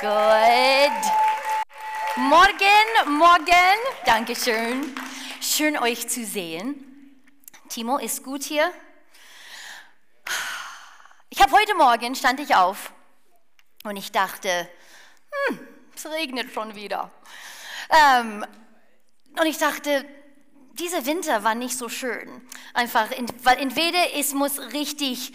good. Morgen, morgen. Dankeschön. Schön euch zu sehen. Timo ist gut hier. Ich habe heute Morgen stand ich auf und ich dachte, hm, es regnet schon wieder. Ähm, und ich dachte, dieser Winter war nicht so schön. Einfach, weil entweder es muss richtig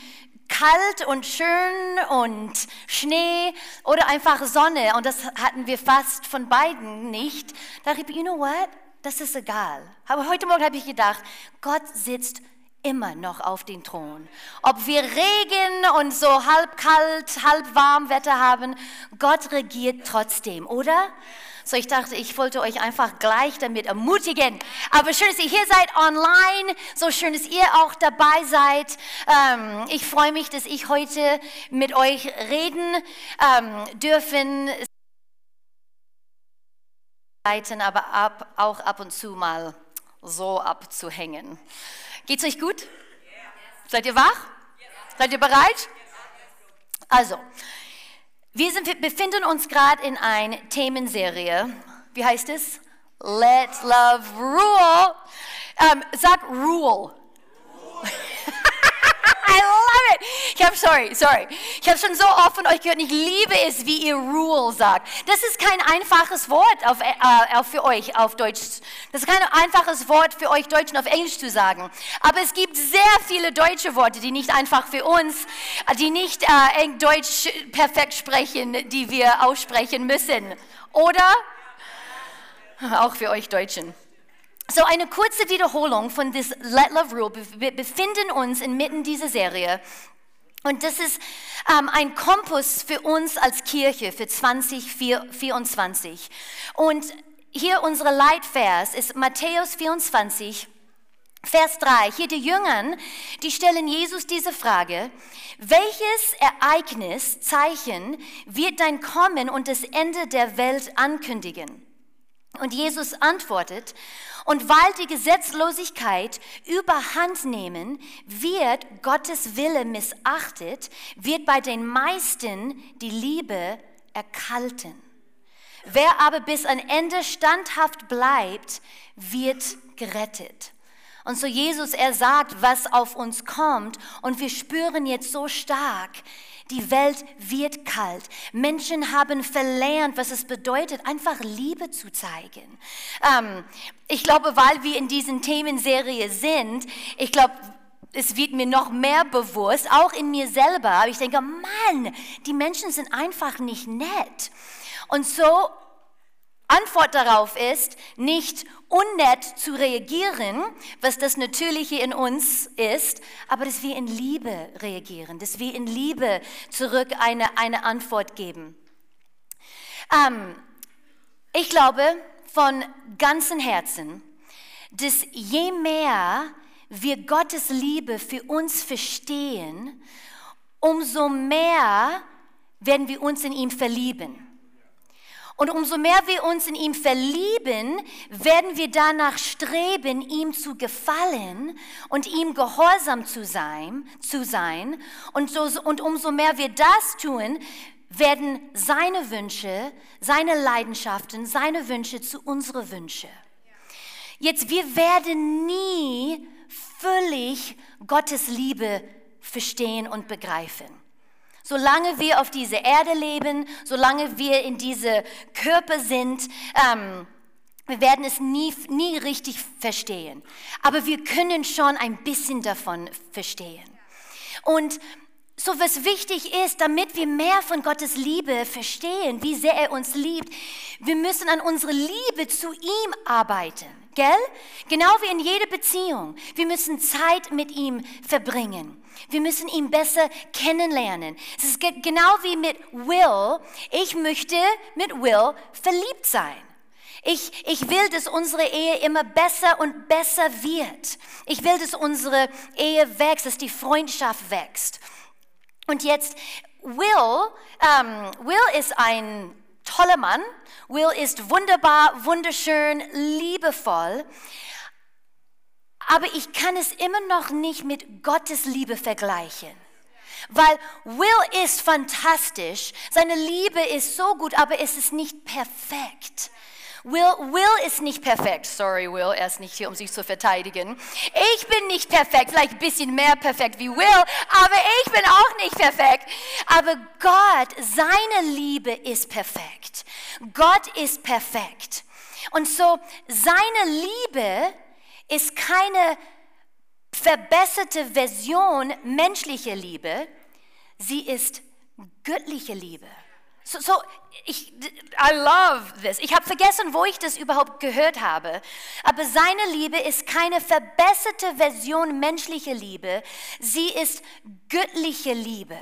kalt und schön und Schnee oder einfach Sonne. Und das hatten wir fast von beiden nicht. Da dachte ich, you know what? Das ist egal. Aber heute Morgen habe ich gedacht, Gott sitzt immer noch auf den Thron. Ob wir Regen und so halb kalt, halb warm Wetter haben, Gott regiert trotzdem, oder? So, ich dachte, ich wollte euch einfach gleich damit ermutigen. Aber schön, dass ihr hier seid online. So schön, dass ihr auch dabei seid. Ähm, ich freue mich, dass ich heute mit euch reden ähm, dürfen. Aber ab, auch ab und zu mal so abzuhängen. Geht's euch gut? Seid ihr wach? Seid ihr bereit? Also, wir sind, befinden uns gerade in einer Themenserie. Wie heißt es? Let Love Rule. Ähm, sag Rule. I love it. Ich habe, sorry, sorry. Ich habe schon so oft von euch gehört, ich liebe es, wie ihr Rule sagt. Das ist kein einfaches Wort auf, äh, für euch auf Deutsch. Das ist kein einfaches Wort für euch Deutschen auf Englisch zu sagen. Aber es gibt sehr viele deutsche Worte, die nicht einfach für uns, die nicht äh, Deutsch perfekt sprechen, die wir aussprechen müssen. Oder? Auch für euch Deutschen. So eine kurze Wiederholung von this Let Love Rule. Wir befinden uns inmitten dieser Serie. Und das ist ähm, ein Kompass für uns als Kirche für 2024. Und hier unsere Leitvers ist Matthäus 24, Vers 3. Hier die Jüngern, die stellen Jesus diese Frage, welches Ereignis, Zeichen wird dein Kommen und das Ende der Welt ankündigen? Und Jesus antwortet, und weil die Gesetzlosigkeit überhand nehmen, wird Gottes Wille missachtet, wird bei den meisten die Liebe erkalten. Wer aber bis an Ende standhaft bleibt, wird gerettet. Und so Jesus, er sagt, was auf uns kommt und wir spüren jetzt so stark, die Welt wird kalt. Menschen haben verlernt, was es bedeutet, einfach Liebe zu zeigen. Ähm, ich glaube, weil wir in diesen Themenserie sind, ich glaube, es wird mir noch mehr bewusst, auch in mir selber. Aber ich denke, Mann, die Menschen sind einfach nicht nett. Und so Antwort darauf ist, nicht unnett zu reagieren, was das Natürliche in uns ist, aber dass wir in Liebe reagieren, dass wir in Liebe zurück eine, eine Antwort geben. Ähm, ich glaube von ganzem Herzen, dass je mehr wir Gottes Liebe für uns verstehen, umso mehr werden wir uns in ihm verlieben. Und umso mehr wir uns in ihm verlieben, werden wir danach streben, ihm zu gefallen und ihm gehorsam zu sein. Zu sein. Und, so, und umso mehr wir das tun, werden seine Wünsche, seine Leidenschaften, seine Wünsche zu unsere Wünsche. Jetzt, wir werden nie völlig Gottes Liebe verstehen und begreifen. Solange wir auf dieser Erde leben, solange wir in diese Körper sind, ähm, wir werden es nie, nie richtig verstehen. Aber wir können schon ein bisschen davon verstehen. Und so was wichtig ist, damit wir mehr von Gottes Liebe verstehen, wie sehr er uns liebt, wir müssen an unserer Liebe zu ihm arbeiten. Gell? Genau wie in jeder Beziehung. Wir müssen Zeit mit ihm verbringen. Wir müssen ihn besser kennenlernen. Es ist genau wie mit Will. Ich möchte mit Will verliebt sein. Ich, ich will, dass unsere Ehe immer besser und besser wird. Ich will, dass unsere Ehe wächst, dass die Freundschaft wächst. Und jetzt, Will, ähm, Will ist ein toller Mann. Will ist wunderbar, wunderschön, liebevoll aber ich kann es immer noch nicht mit Gottes Liebe vergleichen. Weil Will ist fantastisch, seine Liebe ist so gut, aber es ist nicht perfekt. Will, Will ist nicht perfekt. Sorry, Will, er ist nicht hier, um sich zu verteidigen. Ich bin nicht perfekt, vielleicht ein bisschen mehr perfekt wie Will, aber ich bin auch nicht perfekt. Aber Gott, seine Liebe ist perfekt. Gott ist perfekt. Und so, seine Liebe ist keine verbesserte Version menschlicher Liebe, sie ist göttliche Liebe. So, so ich, I love this. Ich habe vergessen, wo ich das überhaupt gehört habe. Aber seine Liebe ist keine verbesserte Version menschlicher Liebe. Sie ist göttliche Liebe.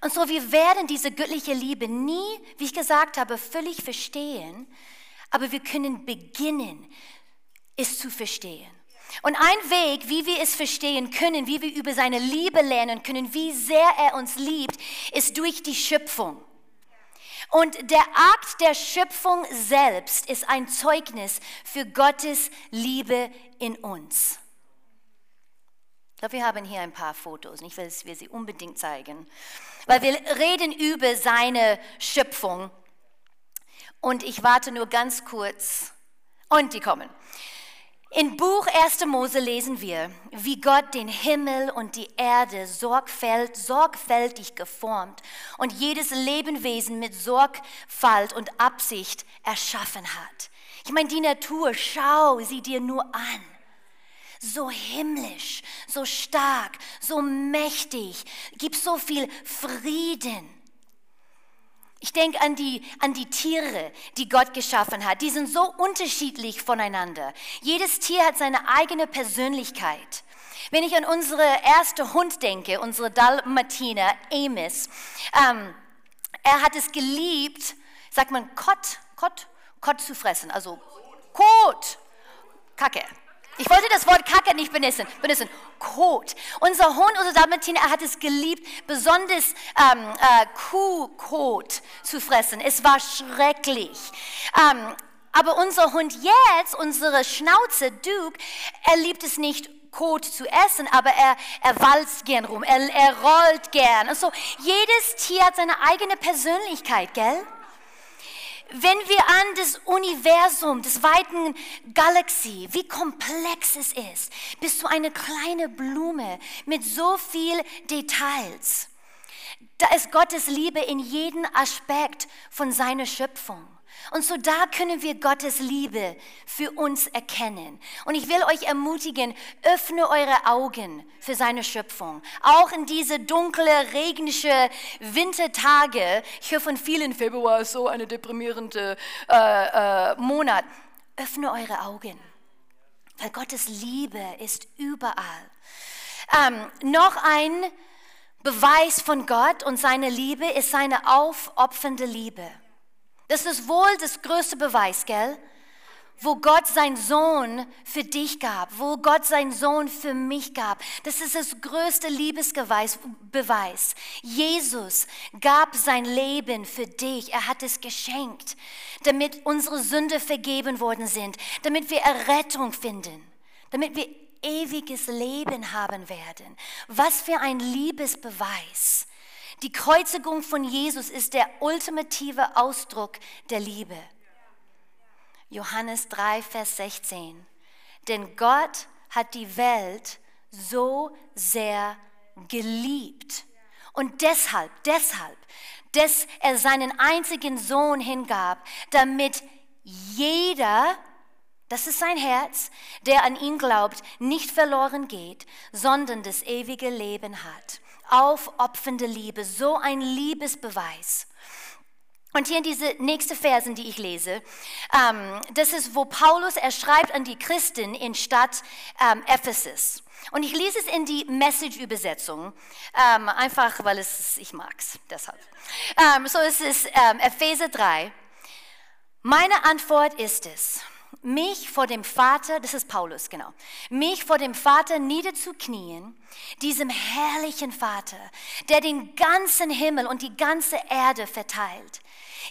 Und so, wir werden diese göttliche Liebe nie, wie ich gesagt habe, völlig verstehen. Aber wir können beginnen, es zu verstehen. Und ein Weg, wie wir es verstehen können, wie wir über seine Liebe lernen können, wie sehr er uns liebt, ist durch die Schöpfung. Und der Akt der Schöpfung selbst ist ein Zeugnis für Gottes Liebe in uns. Ich glaube, wir haben hier ein paar Fotos. Ich will sie unbedingt zeigen. Weil wir reden über seine Schöpfung. Und ich warte nur ganz kurz. Und die kommen. In Buch 1. Mose lesen wir, wie Gott den Himmel und die Erde sorgfält, sorgfältig geformt und jedes Lebenwesen mit Sorgfalt und Absicht erschaffen hat. Ich meine, die Natur, schau sie dir nur an. So himmlisch, so stark, so mächtig, gibt so viel Frieden. Ich denke an die, an die Tiere, die Gott geschaffen hat. Die sind so unterschiedlich voneinander. Jedes Tier hat seine eigene Persönlichkeit. Wenn ich an unsere erste Hund denke, unsere Dalmatiner, Amos, ähm, er hat es geliebt, sagt man Kott, Kott, Kott zu fressen, also Kot, Kacke. Ich wollte das Wort Kacke nicht benutzen. benutzen. Kot. Unser Hund, unser Dalmatiner, er hat es geliebt, besonders ähm, äh, Kuhkot zu fressen. Es war schrecklich. Ähm, aber unser Hund jetzt, unsere Schnauze, Duke, er liebt es nicht, Kot zu essen, aber er, er walzt gern rum, er, er rollt gern. Also jedes Tier hat seine eigene Persönlichkeit, gell? Wenn wir an das Universum, das weiten Galaxie, wie komplex es ist, bist du eine kleine Blume mit so viel Details. Da ist Gottes Liebe in jedem Aspekt von seiner Schöpfung. Und so da können wir Gottes Liebe für uns erkennen. Und ich will euch ermutigen, öffne eure Augen für seine Schöpfung. Auch in diese dunkle, regnische Wintertage. Ich höre von vielen, Februar ist so eine deprimierende äh, äh, Monat. Öffne eure Augen. Weil Gottes Liebe ist überall. Ähm, noch ein Beweis von Gott und seiner Liebe ist seine aufopfernde Liebe. Das ist wohl das größte Beweis, gell? Wo Gott seinen Sohn für dich gab, wo Gott seinen Sohn für mich gab. Das ist das größte Liebesbeweis. Beweis. Jesus gab sein Leben für dich. Er hat es geschenkt, damit unsere Sünde vergeben worden sind, damit wir Errettung finden, damit wir ewiges Leben haben werden. Was für ein Liebesbeweis. Die Kreuzigung von Jesus ist der ultimative Ausdruck der Liebe. Johannes 3, Vers 16. Denn Gott hat die Welt so sehr geliebt. Und deshalb, deshalb, dass er seinen einzigen Sohn hingab, damit jeder, das ist sein Herz, der an ihn glaubt, nicht verloren geht, sondern das ewige Leben hat aufopfernde Liebe, so ein Liebesbeweis. Und hier in diese nächste Versen, die ich lese, ähm, das ist, wo Paulus, er schreibt an die Christen in Stadt ähm, Ephesus. Und ich lese es in die Message-Übersetzung, ähm, einfach weil es, ich mag's, deshalb. Ähm, so ist es ähm, Epheser 3. Meine Antwort ist es, mich vor dem Vater, das ist Paulus, genau, mich vor dem Vater niederzuknien, diesem herrlichen Vater, der den ganzen Himmel und die ganze Erde verteilt.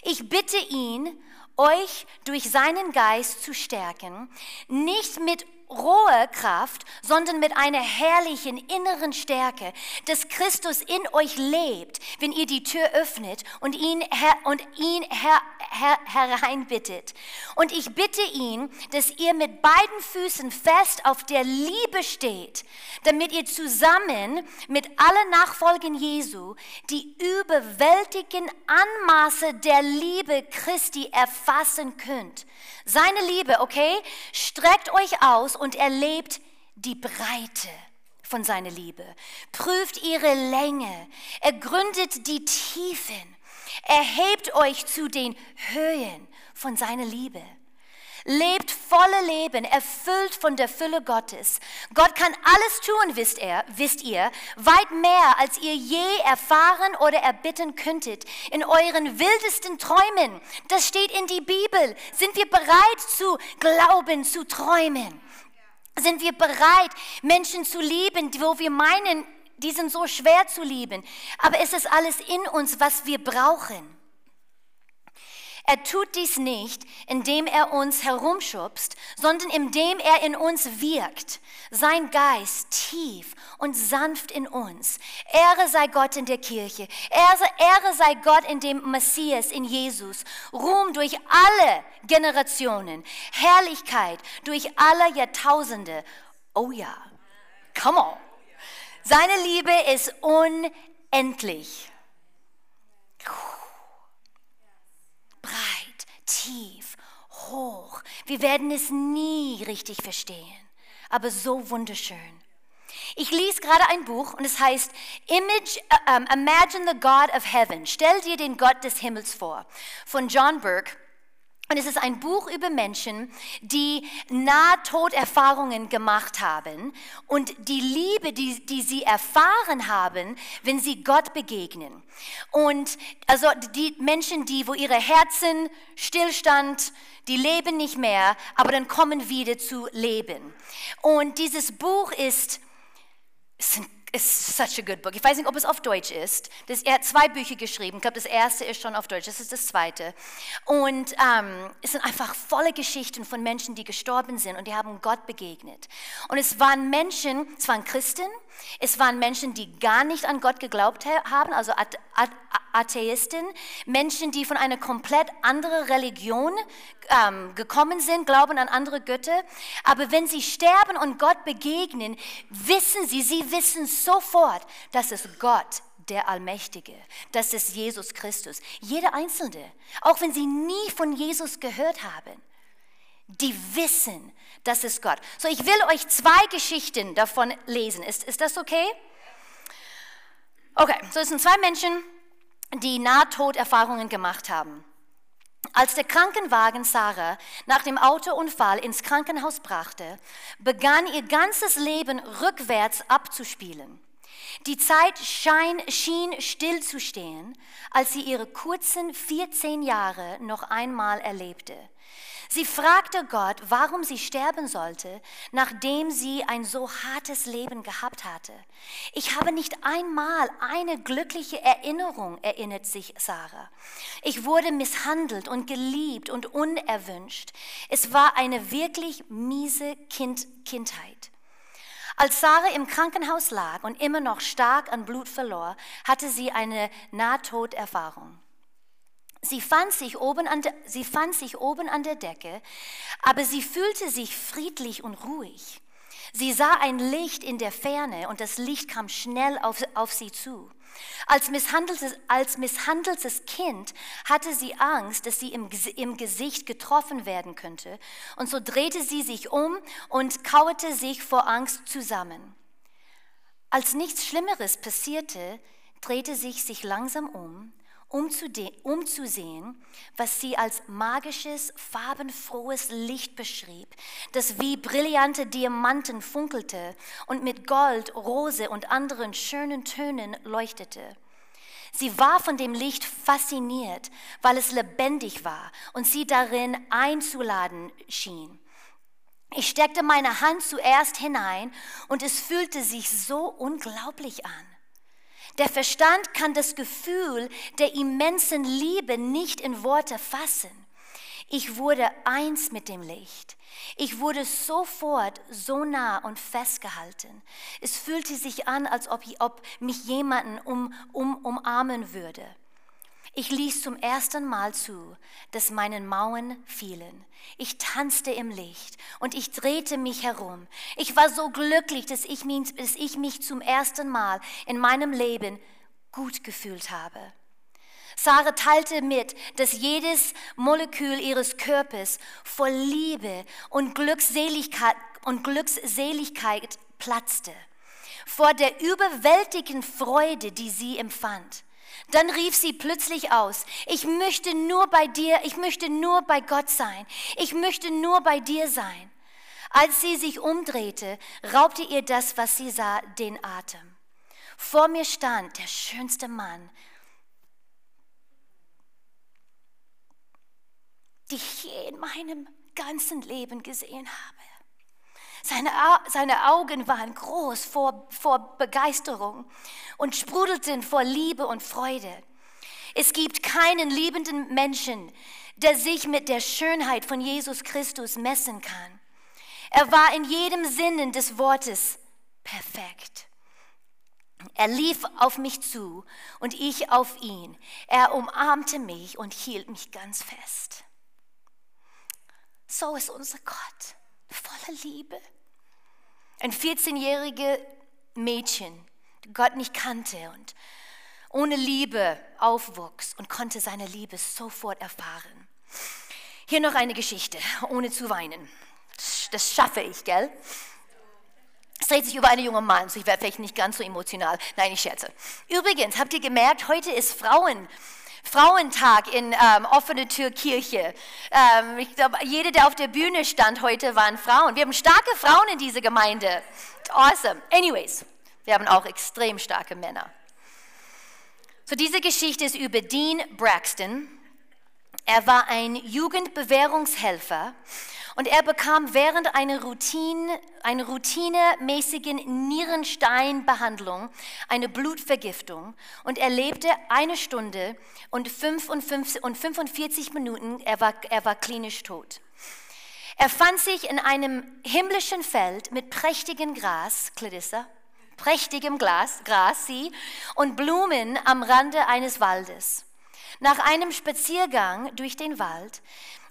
Ich bitte ihn, euch durch seinen Geist zu stärken, nicht mit roher Kraft, sondern mit einer herrlichen inneren Stärke, dass Christus in euch lebt, wenn ihr die Tür öffnet und ihn, her und ihn her her hereinbittet. Und ich bitte ihn, dass ihr mit beiden Füßen fest auf der Liebe steht, damit ihr zusammen mit allen Nachfolgen Jesu die überwältigen Anmaße der Liebe Christi erfassen könnt. Seine Liebe, okay? Streckt euch aus und erlebt die Breite von seiner Liebe. Prüft ihre Länge. Ergründet die Tiefen. Erhebt euch zu den Höhen von seiner Liebe. Lebt volle Leben, erfüllt von der Fülle Gottes. Gott kann alles tun, wisst, er, wisst ihr, weit mehr, als ihr je erfahren oder erbitten könntet, in euren wildesten Träumen. Das steht in die Bibel. Sind wir bereit zu glauben, zu träumen? Sind wir bereit, Menschen zu lieben, wo wir meinen, die sind so schwer zu lieben. Aber es ist alles in uns, was wir brauchen. Er tut dies nicht, indem er uns herumschubst, sondern indem er in uns wirkt. Sein Geist tief und sanft in uns. Ehre sei Gott in der Kirche. Ehre, Ehre sei Gott in dem Messias, in Jesus. Ruhm durch alle Generationen. Herrlichkeit durch alle Jahrtausende. Oh ja, come on. Seine Liebe ist unendlich. Breit, tief, hoch. Wir werden es nie richtig verstehen, aber so wunderschön. Ich lese gerade ein Buch und es heißt Image, um, Imagine the God of Heaven. Stell dir den Gott des Himmels vor. Von John Burke. Und es ist ein Buch über Menschen, die Nahtoderfahrungen gemacht haben und die Liebe, die, die sie erfahren haben, wenn sie Gott begegnen. Und also die Menschen, die, wo ihre Herzen stillstand, die leben nicht mehr, aber dann kommen wieder zu leben. Und dieses Buch ist, es sind ist such a good book. Ich weiß nicht, ob es auf Deutsch ist. Das, er hat zwei Bücher geschrieben. Ich glaube, das erste ist schon auf Deutsch. Das ist das zweite. Und ähm, es sind einfach volle Geschichten von Menschen, die gestorben sind und die haben Gott begegnet. Und es waren Menschen, es waren Christen, es waren Menschen, die gar nicht an Gott geglaubt haben, also Atheisten, Menschen, die von einer komplett anderen Religion ähm, gekommen sind, glauben an andere Götter. Aber wenn sie sterben und Gott begegnen, wissen sie, sie wissen sofort, dass es Gott der Allmächtige, das ist Jesus Christus. Jeder Einzelne, auch wenn sie nie von Jesus gehört haben, die wissen, das ist Gott. So, ich will euch zwei Geschichten davon lesen. Ist, ist das okay? Okay, so es sind zwei Menschen, die Nahtoderfahrungen gemacht haben. Als der Krankenwagen Sarah nach dem Autounfall ins Krankenhaus brachte, begann ihr ganzes Leben rückwärts abzuspielen. Die Zeit schein, schien stillzustehen, als sie ihre kurzen 14 Jahre noch einmal erlebte. Sie fragte Gott, warum sie sterben sollte, nachdem sie ein so hartes Leben gehabt hatte. Ich habe nicht einmal eine glückliche Erinnerung, erinnert sich Sarah. Ich wurde misshandelt und geliebt und unerwünscht. Es war eine wirklich miese kind Kindheit. Als Sarah im Krankenhaus lag und immer noch stark an Blut verlor, hatte sie eine Nahtoderfahrung. Sie fand, sich oben an der, sie fand sich oben an der Decke, aber sie fühlte sich friedlich und ruhig. Sie sah ein Licht in der Ferne und das Licht kam schnell auf, auf sie zu. Als misshandeltes, als misshandeltes Kind hatte sie Angst, dass sie im, im Gesicht getroffen werden könnte. Und so drehte sie sich um und kauerte sich vor Angst zusammen. Als nichts Schlimmeres passierte, drehte sich sich langsam um um zu sehen, was sie als magisches, farbenfrohes Licht beschrieb, das wie brillante Diamanten funkelte und mit Gold, Rose und anderen schönen Tönen leuchtete. Sie war von dem Licht fasziniert, weil es lebendig war und sie darin einzuladen schien. Ich steckte meine Hand zuerst hinein und es fühlte sich so unglaublich an. Der Verstand kann das Gefühl der immensen Liebe nicht in Worte fassen. Ich wurde eins mit dem Licht. Ich wurde sofort so nah und festgehalten. Es fühlte sich an, als ob, ich, ob mich jemanden um, um, umarmen würde. Ich ließ zum ersten Mal zu, dass meine Mauern fielen. Ich tanzte im Licht und ich drehte mich herum. Ich war so glücklich, dass ich mich, dass ich mich zum ersten Mal in meinem Leben gut gefühlt habe. Sarah teilte mit, dass jedes Molekül ihres Körpers vor Liebe und Glückseligkeit, und Glückseligkeit platzte, vor der überwältigenden Freude, die sie empfand. Dann rief sie plötzlich aus, ich möchte nur bei dir, ich möchte nur bei Gott sein, ich möchte nur bei dir sein. Als sie sich umdrehte, raubte ihr das, was sie sah, den Atem. Vor mir stand der schönste Mann, die ich je in meinem ganzen Leben gesehen habe. Seine, seine Augen waren groß vor, vor Begeisterung und sprudelten vor Liebe und Freude. Es gibt keinen liebenden Menschen, der sich mit der Schönheit von Jesus Christus messen kann. Er war in jedem Sinne des Wortes perfekt. Er lief auf mich zu und ich auf ihn. Er umarmte mich und hielt mich ganz fest. So ist unser Gott voller Liebe. Ein 14-jähriges Mädchen, die Gott nicht kannte und ohne Liebe aufwuchs und konnte seine Liebe sofort erfahren. Hier noch eine Geschichte, ohne zu weinen. Das schaffe ich, gell? Es dreht sich über einen jungen Mann, so ich werde vielleicht nicht ganz so emotional. Nein, ich scherze. Übrigens, habt ihr gemerkt, heute ist Frauen Frauentag in ähm, offene Tür Kirche. Ähm, ich glaube, jede, der auf der Bühne stand heute, waren Frauen. Wir haben starke Frauen in dieser Gemeinde. Awesome. Anyways, wir haben auch extrem starke Männer. So, diese Geschichte ist über Dean Braxton. Er war ein Jugendbewährungshelfer und er bekam während einer, Routine, einer routinemäßigen Nierensteinbehandlung eine Blutvergiftung und er lebte eine Stunde und, 55, und 45 Minuten, er war, er war klinisch tot. Er fand sich in einem himmlischen Feld mit prächtigem Gras, Clarissa, prächtigem Glas, Gras, sie, und Blumen am Rande eines Waldes. Nach einem Spaziergang durch den Wald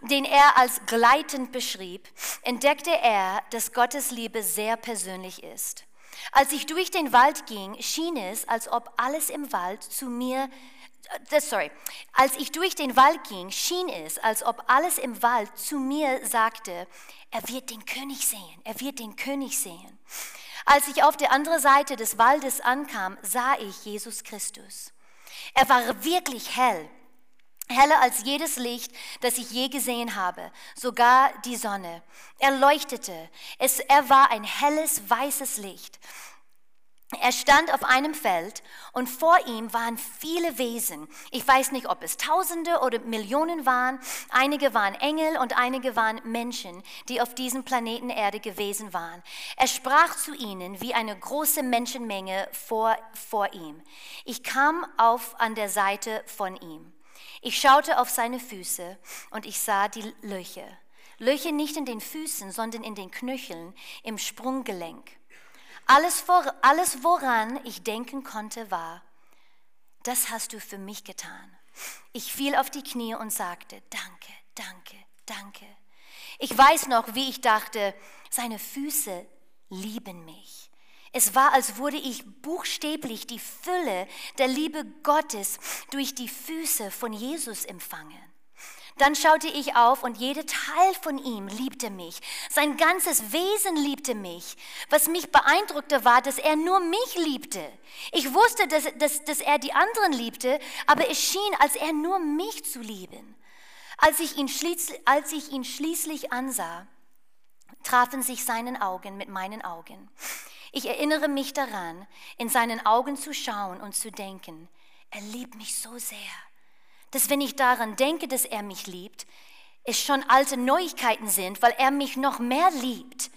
den er als gleitend beschrieb, entdeckte er, dass Gottes Liebe sehr persönlich ist. Als ich durch den Wald ging, schien es, als ob alles im Wald zu mir äh, sorry, als ich durch den Wald ging, schien es, als ob alles im Wald zu mir sagte, er wird den König sehen, er wird den König sehen. Als ich auf der anderen Seite des Waldes ankam, sah ich Jesus Christus. Er war wirklich hell heller als jedes Licht, das ich je gesehen habe, sogar die Sonne. Er leuchtete. Es, er war ein helles, weißes Licht. Er stand auf einem Feld und vor ihm waren viele Wesen. Ich weiß nicht, ob es Tausende oder Millionen waren. Einige waren Engel und einige waren Menschen, die auf diesem Planeten Erde gewesen waren. Er sprach zu ihnen wie eine große Menschenmenge vor, vor ihm. Ich kam auf an der Seite von ihm. Ich schaute auf seine Füße und ich sah die Löcher. Löcher nicht in den Füßen, sondern in den Knöcheln, im Sprunggelenk. Alles, vor, alles woran ich denken konnte, war, das hast du für mich getan. Ich fiel auf die Knie und sagte, danke, danke, danke. Ich weiß noch, wie ich dachte, seine Füße lieben mich. Es war, als würde ich buchstäblich die Fülle der Liebe Gottes durch die Füße von Jesus empfangen. Dann schaute ich auf und jeder Teil von ihm liebte mich. Sein ganzes Wesen liebte mich. Was mich beeindruckte war, dass er nur mich liebte. Ich wusste, dass, dass, dass er die anderen liebte, aber es schien, als er nur mich zu lieben. Als ich ihn, als ich ihn schließlich ansah, trafen sich seine Augen mit meinen Augen. Ich erinnere mich daran, in seinen Augen zu schauen und zu denken, er liebt mich so sehr, dass wenn ich daran denke, dass er mich liebt, es schon alte Neuigkeiten sind, weil er mich noch mehr liebt.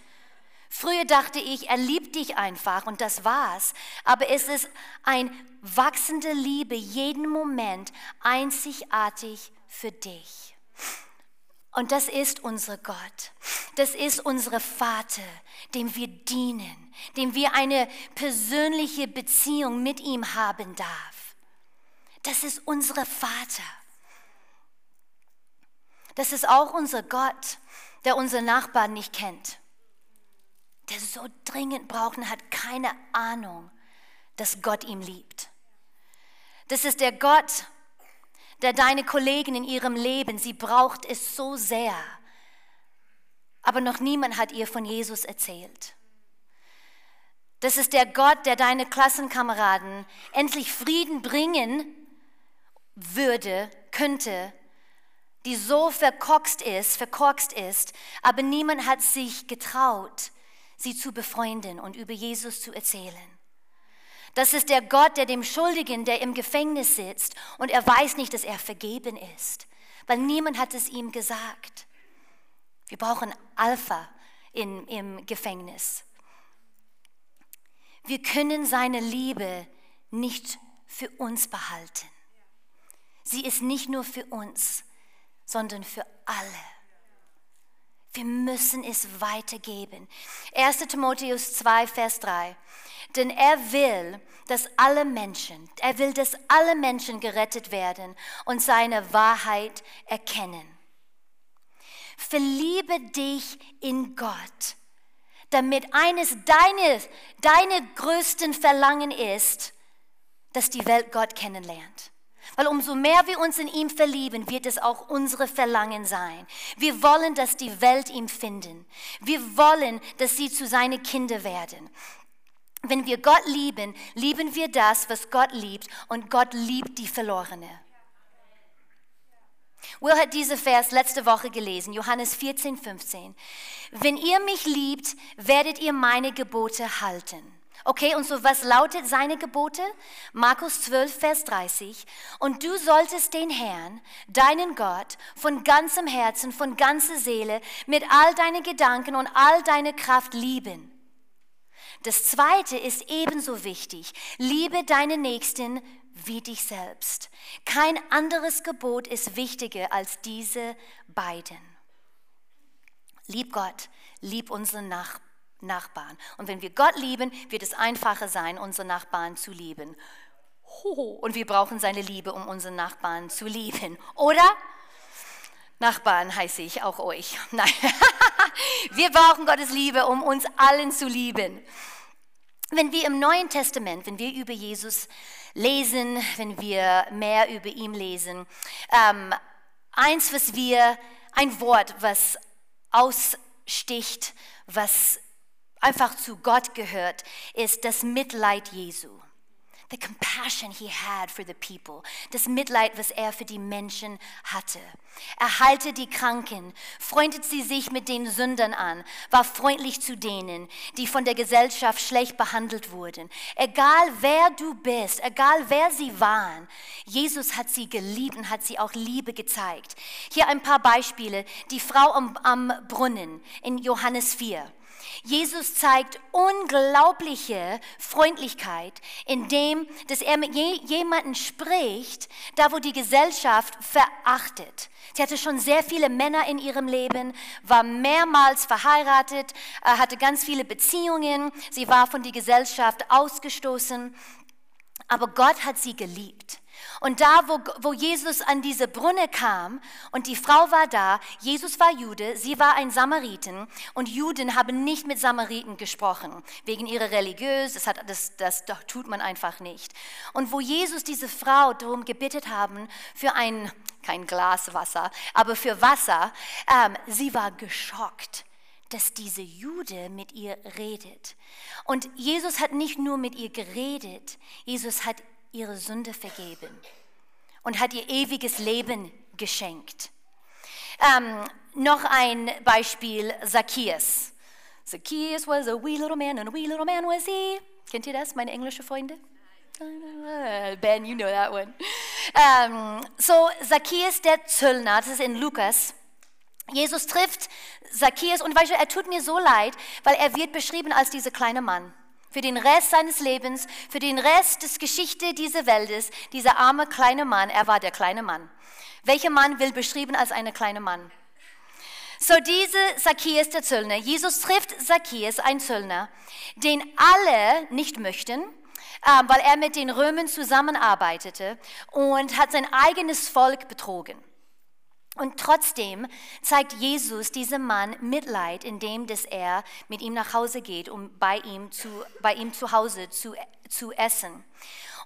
Früher dachte ich, er liebt dich einfach und das war's. Aber es ist ein wachsende Liebe jeden Moment einzigartig für dich. Und das ist unser Gott. Das ist unser Vater, dem wir dienen, dem wir eine persönliche Beziehung mit ihm haben darf. Das ist unser Vater. Das ist auch unser Gott, der unsere Nachbarn nicht kennt, der so dringend braucht und hat keine Ahnung, dass Gott ihn liebt. Das ist der Gott, der deine Kollegen in ihrem Leben, sie braucht es so sehr, aber noch niemand hat ihr von Jesus erzählt. Das ist der Gott, der deine Klassenkameraden endlich Frieden bringen würde, könnte, die so verkorkst ist, verkorkst ist, aber niemand hat sich getraut, sie zu befreunden und über Jesus zu erzählen. Das ist der Gott, der dem Schuldigen, der im Gefängnis sitzt und er weiß nicht, dass er vergeben ist, weil niemand hat es ihm gesagt. Wir brauchen Alpha in, im Gefängnis. Wir können seine Liebe nicht für uns behalten. Sie ist nicht nur für uns, sondern für alle. Wir müssen es weitergeben. 1 Timotheus 2, Vers 3. Denn er will, dass alle Menschen, er will, dass alle Menschen gerettet werden und seine Wahrheit erkennen. Verliebe dich in Gott, damit eines deines, deine größten Verlangen ist, dass die Welt Gott kennenlernt. Weil umso mehr wir uns in ihm verlieben, wird es auch unsere Verlangen sein. Wir wollen, dass die Welt ihn finden. Wir wollen, dass sie zu seinen Kindern werden. Wenn wir Gott lieben, lieben wir das, was Gott liebt und Gott liebt die Verlorene. Will hat diese Vers letzte Woche gelesen, Johannes 14, 15. Wenn ihr mich liebt, werdet ihr meine Gebote halten. Okay, und so was lautet seine Gebote? Markus 12, Vers 30. Und du solltest den Herrn, deinen Gott, von ganzem Herzen, von ganzer Seele, mit all deinen Gedanken und all deine Kraft lieben. Das zweite ist ebenso wichtig. Liebe deine Nächsten wie dich selbst. Kein anderes Gebot ist wichtiger als diese beiden. Lieb Gott, lieb unseren Nachbarn. Nachbarn. Und wenn wir Gott lieben, wird es einfacher sein, unsere Nachbarn zu lieben. Und wir brauchen seine Liebe, um unsere Nachbarn zu lieben. Oder? Nachbarn heiße ich auch euch. Nein. wir brauchen Gottes Liebe, um uns allen zu lieben. Wenn wir im Neuen Testament, wenn wir über Jesus lesen, wenn wir mehr über ihn lesen, ähm, eins, was wir, ein Wort, was aussticht, was einfach zu Gott gehört, ist das Mitleid Jesu. The compassion he had for the people. Das Mitleid, was er für die Menschen hatte. Er heilte die Kranken, freundet sie sich mit den Sündern an, war freundlich zu denen, die von der Gesellschaft schlecht behandelt wurden. Egal wer du bist, egal wer sie waren, Jesus hat sie geliebt und hat sie auch Liebe gezeigt. Hier ein paar Beispiele. Die Frau am, am Brunnen in Johannes 4. Jesus zeigt unglaubliche Freundlichkeit, indem dass er mit jemandem spricht, da wo die Gesellschaft verachtet. Sie hatte schon sehr viele Männer in ihrem Leben, war mehrmals verheiratet, äh, hatte ganz viele Beziehungen, sie war von der Gesellschaft ausgestoßen, aber Gott hat sie geliebt. Und da, wo, wo Jesus an diese Brunne kam und die Frau war da, Jesus war Jude, sie war ein Samariten und Juden haben nicht mit Samariten gesprochen, wegen ihrer religiös, das, hat, das, das, tut man einfach nicht. Und wo Jesus diese Frau darum gebeten haben für ein, kein Glas Wasser, aber für Wasser, ähm, sie war geschockt dass diese Jude mit ihr redet. Und Jesus hat nicht nur mit ihr geredet, Jesus hat ihre Sünde vergeben und hat ihr ewiges Leben geschenkt. Ähm, noch ein Beispiel, Zacchaeus. Zacchaeus was a wee little man and a wee little man was he. Kennt ihr das, meine englische Freunde? Ben, you know that one. Um, so, Zacchaeus der Zöllner, das ist in Lukas. Jesus trifft Zacchaeus und weißt du, er tut mir so leid, weil er wird beschrieben als dieser kleine Mann für den Rest seines Lebens, für den Rest des Geschichte dieser Welt dieser arme kleine Mann, er war der kleine Mann. Welcher Mann will beschrieben als eine kleine Mann? So diese Zacchaeus der Zöllner, Jesus trifft Zacchaeus, ein Zöllner, den alle nicht möchten, ähm, weil er mit den Römern zusammenarbeitete und hat sein eigenes Volk betrogen. Und trotzdem zeigt Jesus diesem Mann Mitleid, indem dass er mit ihm nach Hause geht, um bei ihm zu, bei ihm zu Hause zu, zu essen.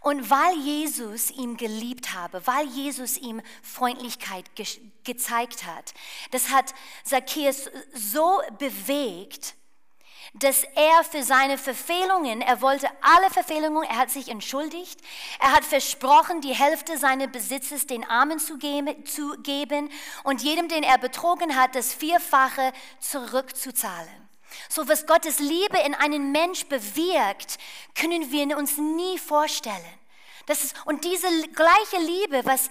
Und weil Jesus ihn geliebt habe, weil Jesus ihm Freundlichkeit ge gezeigt hat, das hat Zacchaeus so bewegt, dass er für seine Verfehlungen, er wollte alle Verfehlungen, er hat sich entschuldigt, er hat versprochen, die Hälfte seines Besitzes den Armen zu geben, und jedem, den er betrogen hat, das Vierfache zurückzuzahlen. So was Gottes Liebe in einen Mensch bewirkt, können wir uns nie vorstellen. Das ist, und diese gleiche Liebe, was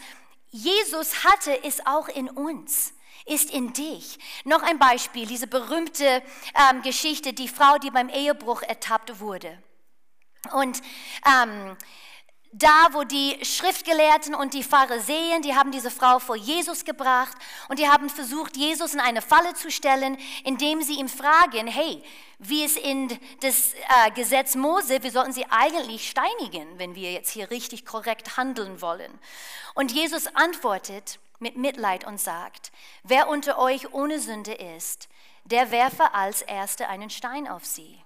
Jesus hatte, ist auch in uns ist in dich. Noch ein Beispiel, diese berühmte ähm, Geschichte, die Frau, die beim Ehebruch ertappt wurde. Und ähm, da, wo die Schriftgelehrten und die Pharisäer, die haben diese Frau vor Jesus gebracht und die haben versucht, Jesus in eine Falle zu stellen, indem sie ihm fragen, hey, wie es in das äh, Gesetz Mose, wir sollten sie eigentlich steinigen, wenn wir jetzt hier richtig korrekt handeln wollen. Und Jesus antwortet, mit Mitleid und sagt, wer unter euch ohne Sünde ist, der werfe als Erster einen Stein auf sie.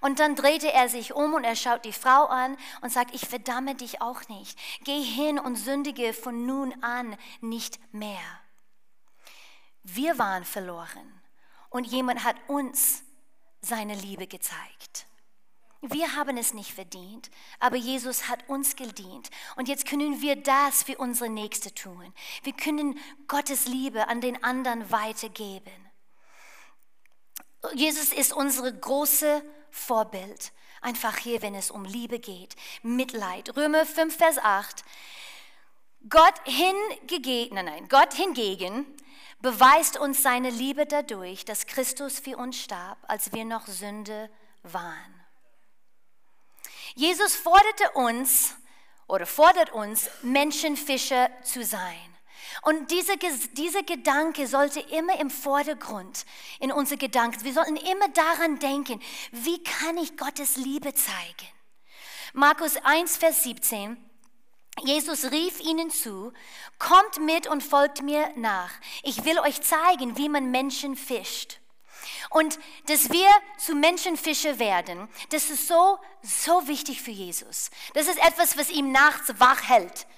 Und dann drehte er sich um und er schaut die Frau an und sagt, ich verdamme dich auch nicht. Geh hin und sündige von nun an nicht mehr. Wir waren verloren und jemand hat uns seine Liebe gezeigt. Wir haben es nicht verdient, aber Jesus hat uns gedient. Und jetzt können wir das für unsere Nächste tun. Wir können Gottes Liebe an den anderen weitergeben. Jesus ist unsere große Vorbild. Einfach hier, wenn es um Liebe geht, Mitleid. Römer 5, Vers 8. Gott hingegen, nein, nein, Gott hingegen beweist uns seine Liebe dadurch, dass Christus für uns starb, als wir noch Sünde waren. Jesus forderte uns oder fordert uns, Menschenfischer zu sein. Und dieser diese Gedanke sollte immer im Vordergrund in unsere Gedanken. Wir sollten immer daran denken, wie kann ich Gottes Liebe zeigen? Markus 1, Vers 17. Jesus rief ihnen zu, kommt mit und folgt mir nach. Ich will euch zeigen, wie man Menschen fischt. Und dass wir zu Menschenfische werden, das ist so, so wichtig für Jesus. Das ist etwas, was ihm nachts wach hält,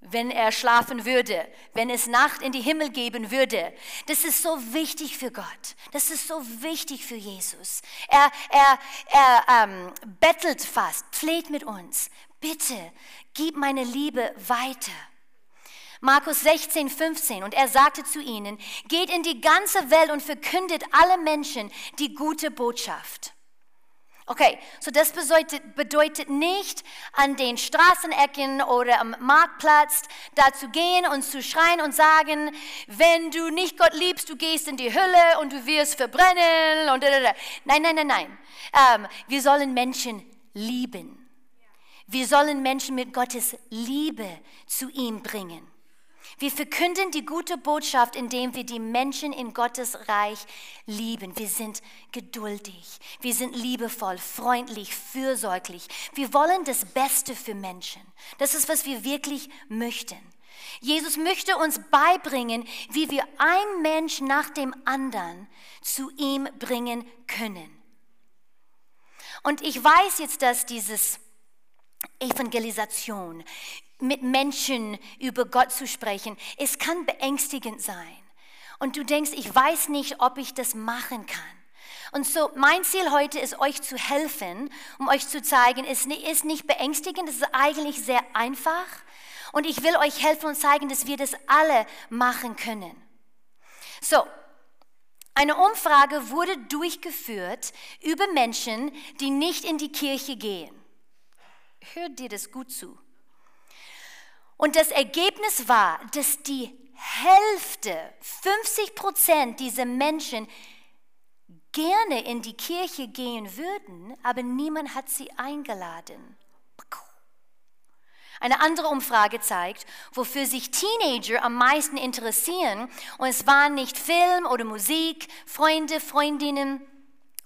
wenn er schlafen würde, wenn es Nacht in die Himmel geben würde. Das ist so wichtig für Gott. Das ist so wichtig für Jesus. Er, er, er ähm, bettelt fast, fleht mit uns. Bitte, gib meine Liebe weiter. Markus 16, 15. Und er sagte zu ihnen, geht in die ganze Welt und verkündet alle Menschen die gute Botschaft. Okay, so das bedeutet, bedeutet nicht an den Straßenecken oder am Marktplatz da zu gehen und zu schreien und sagen, wenn du nicht Gott liebst, du gehst in die Hölle und du wirst verbrennen und nein, nein, nein, nein. Ähm, wir sollen Menschen lieben. Wir sollen Menschen mit Gottes Liebe zu ihm bringen. Wir verkünden die gute Botschaft, indem wir die Menschen in Gottes Reich lieben. Wir sind geduldig, wir sind liebevoll, freundlich, fürsorglich. Wir wollen das Beste für Menschen. Das ist, was wir wirklich möchten. Jesus möchte uns beibringen, wie wir ein Mensch nach dem anderen zu ihm bringen können. Und ich weiß jetzt, dass dieses Evangelisation, mit Menschen über Gott zu sprechen, es kann beängstigend sein. Und du denkst, ich weiß nicht, ob ich das machen kann. Und so mein Ziel heute ist, euch zu helfen, um euch zu zeigen, es ist nicht beängstigend, es ist eigentlich sehr einfach. Und ich will euch helfen und zeigen, dass wir das alle machen können. So, eine Umfrage wurde durchgeführt über Menschen, die nicht in die Kirche gehen. Hört dir das gut zu. Und das Ergebnis war, dass die Hälfte, 50 Prozent dieser Menschen gerne in die Kirche gehen würden, aber niemand hat sie eingeladen. Eine andere Umfrage zeigt, wofür sich Teenager am meisten interessieren. Und es waren nicht Film oder Musik, Freunde, Freundinnen.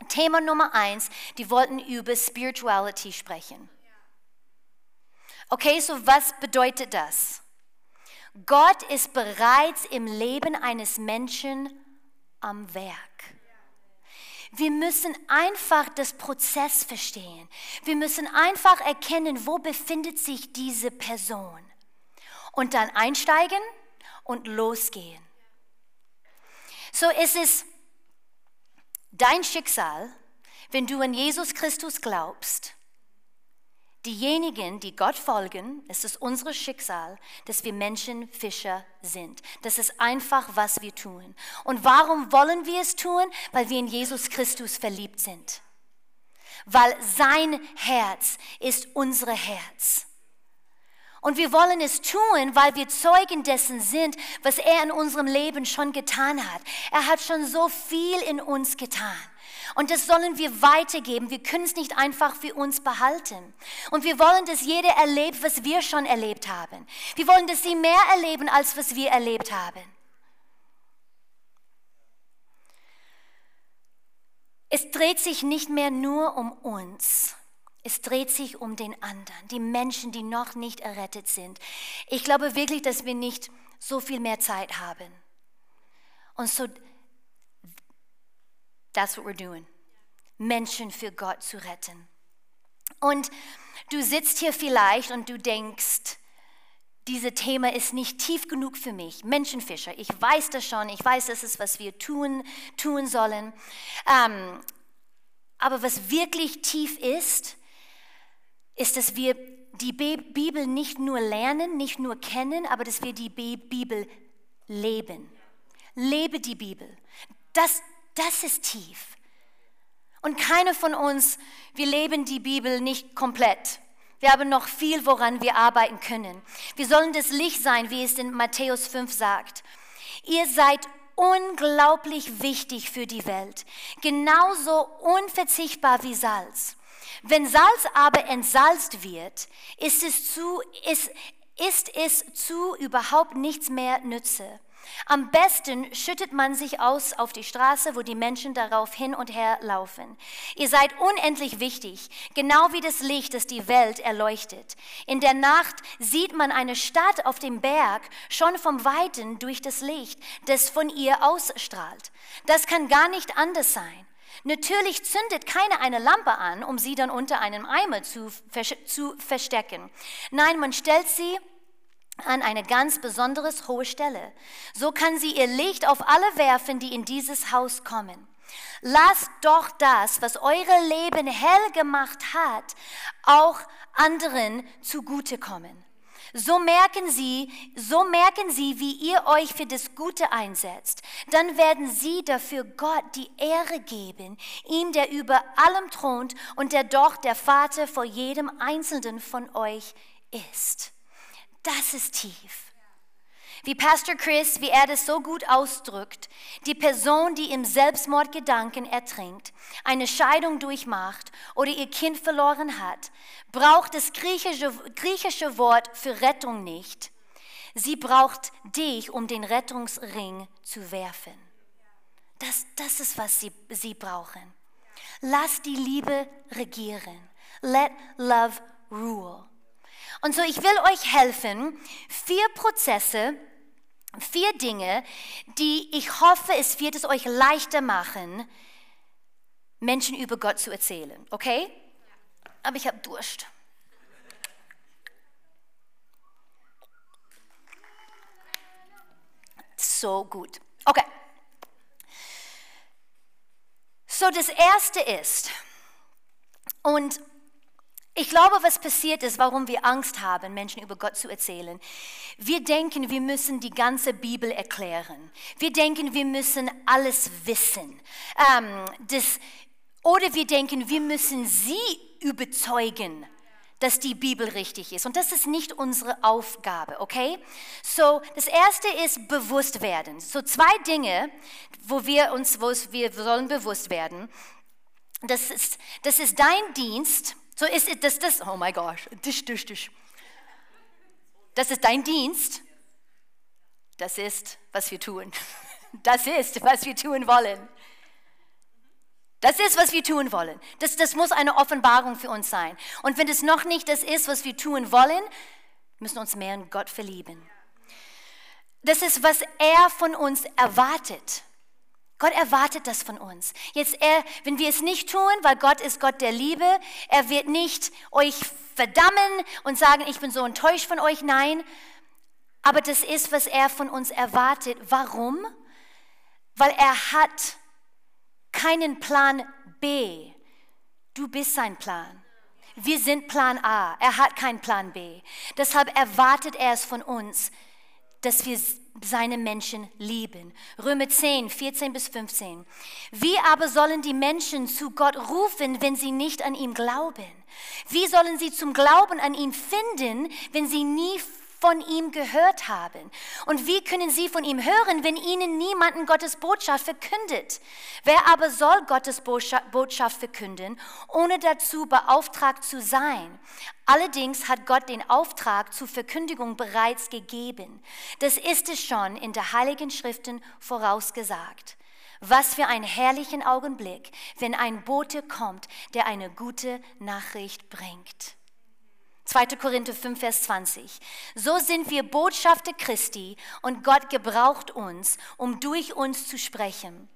Thema Nummer eins, die wollten über Spirituality sprechen. Okay, so was bedeutet das? Gott ist bereits im Leben eines Menschen am Werk. Wir müssen einfach das Prozess verstehen. Wir müssen einfach erkennen, wo befindet sich diese Person. Und dann einsteigen und losgehen. So ist es dein Schicksal, wenn du an Jesus Christus glaubst, Diejenigen, die Gott folgen, es ist unser Schicksal, dass wir Menschenfischer sind. Das ist einfach, was wir tun. Und warum wollen wir es tun? Weil wir in Jesus Christus verliebt sind. Weil sein Herz ist unser Herz. Und wir wollen es tun, weil wir Zeugen dessen sind, was er in unserem Leben schon getan hat. Er hat schon so viel in uns getan. Und das sollen wir weitergeben. Wir können es nicht einfach für uns behalten. Und wir wollen, dass jeder erlebt, was wir schon erlebt haben. Wir wollen, dass sie mehr erleben, als was wir erlebt haben. Es dreht sich nicht mehr nur um uns. Es dreht sich um den anderen, die Menschen, die noch nicht errettet sind. Ich glaube wirklich, dass wir nicht so viel mehr Zeit haben. Und so That's what we're doing. Menschen für Gott zu retten. Und du sitzt hier vielleicht und du denkst, dieses Thema ist nicht tief genug für mich. Menschenfischer, ich weiß das schon, ich weiß, das ist, was wir tun, tun sollen. Ähm, aber was wirklich tief ist, ist, dass wir die Bibel nicht nur lernen, nicht nur kennen, aber dass wir die Bibel leben. Lebe die Bibel. Das, das ist tief. Und keiner von uns, wir leben die Bibel nicht komplett. Wir haben noch viel, woran wir arbeiten können. Wir sollen das Licht sein, wie es in Matthäus 5 sagt. Ihr seid unglaublich wichtig für die Welt, genauso unverzichtbar wie Salz. Wenn Salz aber entsalzt wird, ist es zu, ist, ist es zu überhaupt nichts mehr nütze. Am besten schüttet man sich aus auf die Straße, wo die Menschen darauf hin und her laufen. Ihr seid unendlich wichtig, genau wie das Licht, das die Welt erleuchtet. In der Nacht sieht man eine Stadt auf dem Berg schon vom Weiten durch das Licht, das von ihr ausstrahlt. Das kann gar nicht anders sein. Natürlich zündet keiner eine Lampe an, um sie dann unter einem Eimer zu, zu verstecken. Nein, man stellt sie an eine ganz besonderes hohe Stelle. So kann sie ihr Licht auf alle werfen, die in dieses Haus kommen. Lasst doch das, was eure Leben hell gemacht hat, auch anderen zugutekommen. So merken sie, so merken sie, wie ihr euch für das Gute einsetzt. Dann werden sie dafür Gott die Ehre geben, ihm, der über allem thront und der doch der Vater vor jedem Einzelnen von euch ist. Das ist tief. Wie Pastor Chris, wie er das so gut ausdrückt, die Person, die im Selbstmordgedanken ertrinkt, eine Scheidung durchmacht oder ihr Kind verloren hat, braucht das griechische, griechische Wort für Rettung nicht. Sie braucht dich, um den Rettungsring zu werfen. Das, das ist, was sie, sie brauchen. Lass die Liebe regieren. Let love rule. Und so, ich will euch helfen, vier Prozesse, vier Dinge, die ich hoffe, es wird es euch leichter machen, Menschen über Gott zu erzählen. Okay? Aber ich habe Durst. So gut. Okay. So, das erste ist, und ich glaube, was passiert ist, warum wir Angst haben, Menschen über Gott zu erzählen. Wir denken, wir müssen die ganze Bibel erklären. Wir denken, wir müssen alles wissen. Ähm, das, oder wir denken, wir müssen sie überzeugen, dass die Bibel richtig ist. Und das ist nicht unsere Aufgabe, okay? So, das erste ist bewusst werden. So zwei Dinge, wo wir uns, wo wir sollen bewusst werden. Das ist, das ist dein Dienst so ist das, das, oh my gosh, tisch, tisch, tisch. Das ist dein Dienst. Das ist, was wir tun. Das ist, was wir tun wollen. Das ist, was wir tun wollen. Das, das muss eine Offenbarung für uns sein. Und wenn es noch nicht das ist, was wir tun wollen, müssen wir uns mehr in Gott verlieben. Das ist, was er von uns erwartet. Gott erwartet das von uns. Jetzt, er, wenn wir es nicht tun, weil Gott ist Gott der Liebe, er wird nicht euch verdammen und sagen, ich bin so enttäuscht von euch. Nein, aber das ist, was er von uns erwartet. Warum? Weil er hat keinen Plan B. Du bist sein Plan. Wir sind Plan A. Er hat keinen Plan B. Deshalb erwartet er es von uns, dass wir seine Menschen lieben. Römer 10, 14 bis 15. Wie aber sollen die Menschen zu Gott rufen, wenn sie nicht an ihm glauben? Wie sollen sie zum Glauben an ihn finden, wenn sie nie von ihm gehört haben. Und wie können sie von ihm hören, wenn ihnen niemanden Gottes Botschaft verkündet? Wer aber soll Gottes Botschaft verkünden, ohne dazu beauftragt zu sein? Allerdings hat Gott den Auftrag zur Verkündigung bereits gegeben. Das ist es schon in der Heiligen Schriften vorausgesagt. Was für ein herrlichen Augenblick, wenn ein Bote kommt, der eine gute Nachricht bringt. 2. Korinther 5, Vers 20. So sind wir Botschafter Christi und Gott gebraucht uns, um durch uns zu sprechen.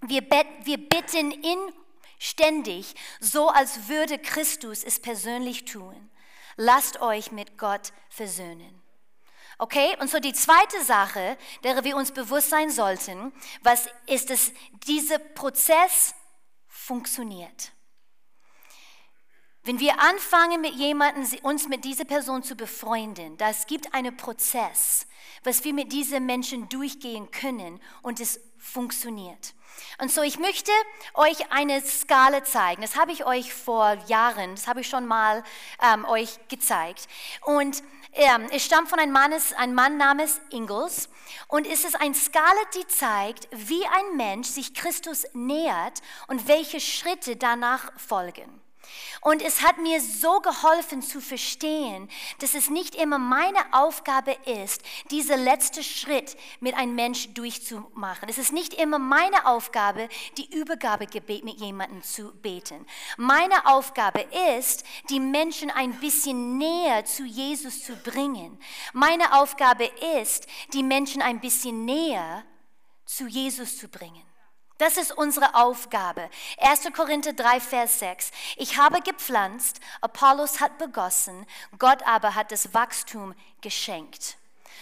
Wir, wir bitten ihn ständig, so als würde Christus es persönlich tun. Lasst euch mit Gott versöhnen. Okay, und so die zweite Sache, der wir uns bewusst sein sollten, was ist es, dieser Prozess funktioniert. Wenn wir anfangen, mit jemandem, uns mit dieser Person zu befreunden, das gibt einen Prozess, was wir mit diesen Menschen durchgehen können und es funktioniert. Und so, ich möchte euch eine Skala zeigen. Das habe ich euch vor Jahren, das habe ich schon mal ähm, euch gezeigt. Und ähm, es stammt von einem Mann, ein Mann namens Ingalls. Und es ist eine Skala, die zeigt, wie ein Mensch sich Christus nähert und welche Schritte danach folgen. Und es hat mir so geholfen zu verstehen, dass es nicht immer meine Aufgabe ist, diesen letzten Schritt mit einem Mensch durchzumachen. Es ist nicht immer meine Aufgabe, die Übergabegebet mit jemandem zu beten. Meine Aufgabe ist, die Menschen ein bisschen näher zu Jesus zu bringen. Meine Aufgabe ist, die Menschen ein bisschen näher zu Jesus zu bringen. Das ist unsere Aufgabe. 1. Korinther 3, Vers 6. Ich habe gepflanzt, Apollos hat begossen, Gott aber hat das Wachstum geschenkt.